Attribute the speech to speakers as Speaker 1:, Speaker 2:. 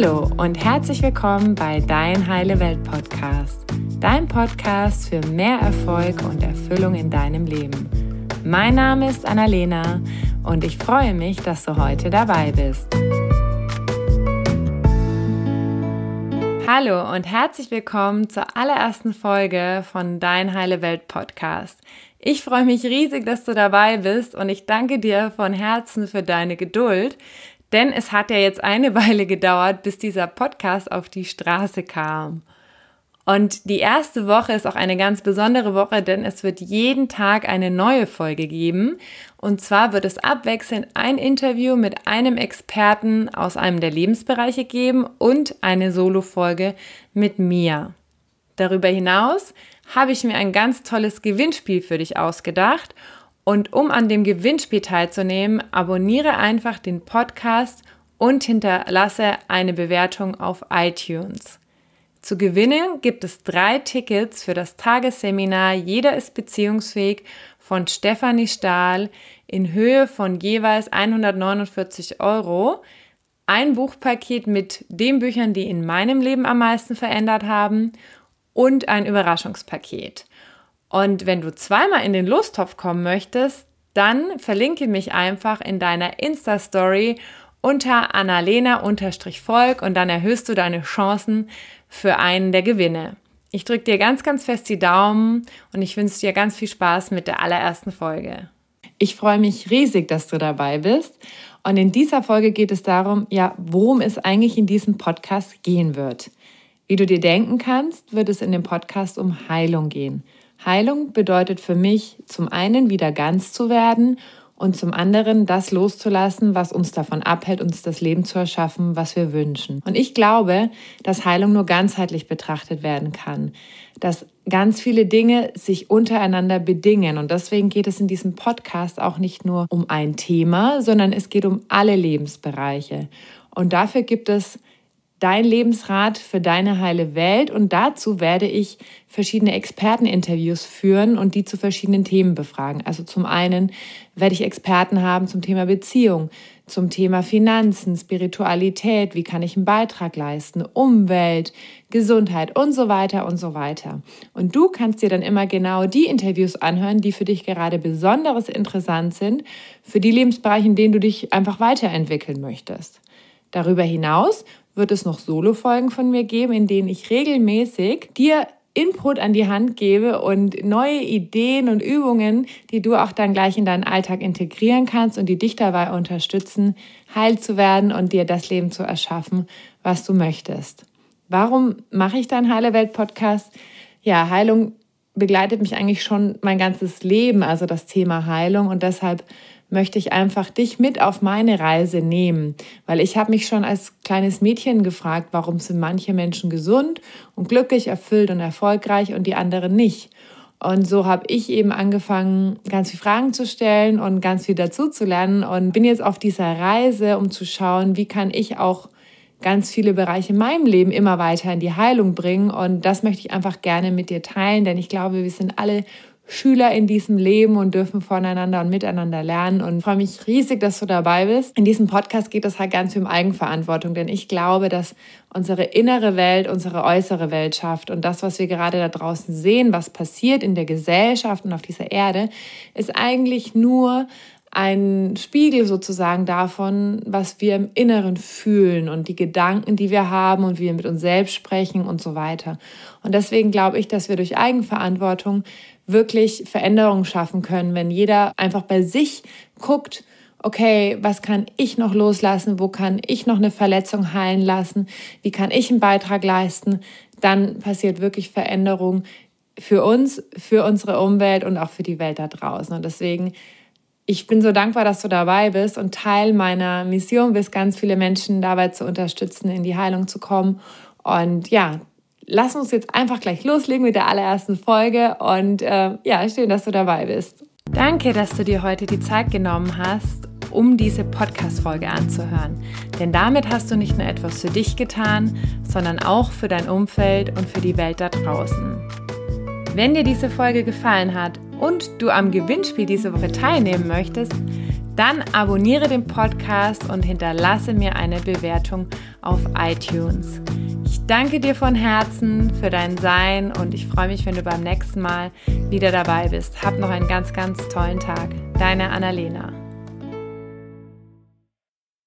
Speaker 1: Hallo und herzlich willkommen bei Dein Heile Welt Podcast, dein Podcast für mehr Erfolg und Erfüllung in deinem Leben. Mein Name ist Annalena und ich freue mich, dass du heute dabei bist. Hallo und herzlich willkommen zur allerersten Folge von Dein Heile Welt Podcast. Ich freue mich riesig, dass du dabei bist und ich danke dir von Herzen für deine Geduld, denn es hat ja jetzt eine Weile gedauert, bis dieser Podcast auf die Straße kam. Und die erste Woche ist auch eine ganz besondere Woche, denn es wird jeden Tag eine neue Folge geben. Und zwar wird es abwechselnd ein Interview mit einem Experten aus einem der Lebensbereiche geben und eine Solo-Folge mit mir. Darüber hinaus habe ich mir ein ganz tolles Gewinnspiel für dich ausgedacht und um an dem Gewinnspiel teilzunehmen, abonniere einfach den Podcast und hinterlasse eine Bewertung auf iTunes. Zu gewinnen gibt es drei Tickets für das Tagesseminar Jeder ist beziehungsfähig von Stefanie Stahl in Höhe von jeweils 149 Euro. Ein Buchpaket mit den Büchern, die in meinem Leben am meisten verändert haben und ein Überraschungspaket. Und wenn du zweimal in den Lostopf kommen möchtest, dann verlinke mich einfach in deiner Insta-Story unter annalena-volk und dann erhöhst du deine Chancen für einen der Gewinne. Ich drücke dir ganz, ganz fest die Daumen und ich wünsche dir ganz viel Spaß mit der allerersten Folge. Ich freue mich riesig, dass du dabei bist. Und in dieser Folge geht es darum, ja, worum es eigentlich in diesem Podcast gehen wird. Wie du dir denken kannst, wird es in dem Podcast um Heilung gehen. Heilung bedeutet für mich zum einen wieder ganz zu werden und zum anderen das loszulassen, was uns davon abhält, uns das Leben zu erschaffen, was wir wünschen. Und ich glaube, dass Heilung nur ganzheitlich betrachtet werden kann, dass ganz viele Dinge sich untereinander bedingen. Und deswegen geht es in diesem Podcast auch nicht nur um ein Thema, sondern es geht um alle Lebensbereiche. Und dafür gibt es dein Lebensrat für deine heile Welt und dazu werde ich verschiedene Experteninterviews führen und die zu verschiedenen Themen befragen. Also zum einen werde ich Experten haben zum Thema Beziehung, zum Thema Finanzen, Spiritualität, wie kann ich einen Beitrag leisten, Umwelt, Gesundheit und so weiter und so weiter. Und du kannst dir dann immer genau die Interviews anhören, die für dich gerade besonders interessant sind, für die Lebensbereiche, in denen du dich einfach weiterentwickeln möchtest. Darüber hinaus wird es noch Solo-Folgen von mir geben, in denen ich regelmäßig dir Input an die Hand gebe und neue Ideen und Übungen, die du auch dann gleich in deinen Alltag integrieren kannst und die dich dabei unterstützen, heil zu werden und dir das Leben zu erschaffen, was du möchtest. Warum mache ich dann Heile Welt Podcast? Ja, Heilung begleitet mich eigentlich schon mein ganzes Leben, also das Thema Heilung und deshalb möchte ich einfach dich mit auf meine Reise nehmen, weil ich habe mich schon als kleines Mädchen gefragt, warum sind manche Menschen gesund und glücklich, erfüllt und erfolgreich und die anderen nicht. Und so habe ich eben angefangen, ganz viele Fragen zu stellen und ganz viel dazu zu lernen und bin jetzt auf dieser Reise, um zu schauen, wie kann ich auch ganz viele Bereiche in meinem Leben immer weiter in die Heilung bringen. Und das möchte ich einfach gerne mit dir teilen, denn ich glaube, wir sind alle Schüler in diesem Leben und dürfen voneinander und miteinander lernen und freue mich riesig, dass du dabei bist. In diesem Podcast geht es halt ganz viel um Eigenverantwortung, denn ich glaube, dass unsere innere Welt unsere äußere Welt schafft und das, was wir gerade da draußen sehen, was passiert in der Gesellschaft und auf dieser Erde, ist eigentlich nur ein Spiegel sozusagen davon, was wir im Inneren fühlen und die Gedanken, die wir haben und wie wir mit uns selbst sprechen und so weiter. Und deswegen glaube ich, dass wir durch Eigenverantwortung wirklich Veränderungen schaffen können, wenn jeder einfach bei sich guckt, okay, was kann ich noch loslassen, wo kann ich noch eine Verletzung heilen lassen, wie kann ich einen Beitrag leisten, dann passiert wirklich Veränderung für uns, für unsere Umwelt und auch für die Welt da draußen. Und deswegen, ich bin so dankbar, dass du dabei bist und Teil meiner Mission bist, ganz viele Menschen dabei zu unterstützen, in die Heilung zu kommen. Und ja, lass uns jetzt einfach gleich loslegen mit der allerersten Folge und äh, ja, schön, dass du dabei bist. Danke, dass du dir heute die Zeit genommen hast, um diese Podcast-Folge anzuhören. Denn damit hast du nicht nur etwas für dich getan, sondern auch für dein Umfeld und für die Welt da draußen. Wenn dir diese Folge gefallen hat und du am Gewinnspiel diese Woche teilnehmen möchtest, dann abonniere den Podcast und hinterlasse mir eine Bewertung auf iTunes. Ich danke dir von Herzen für dein Sein und ich freue mich, wenn du beim nächsten Mal wieder dabei bist. Hab noch einen ganz, ganz tollen Tag. Deine Annalena.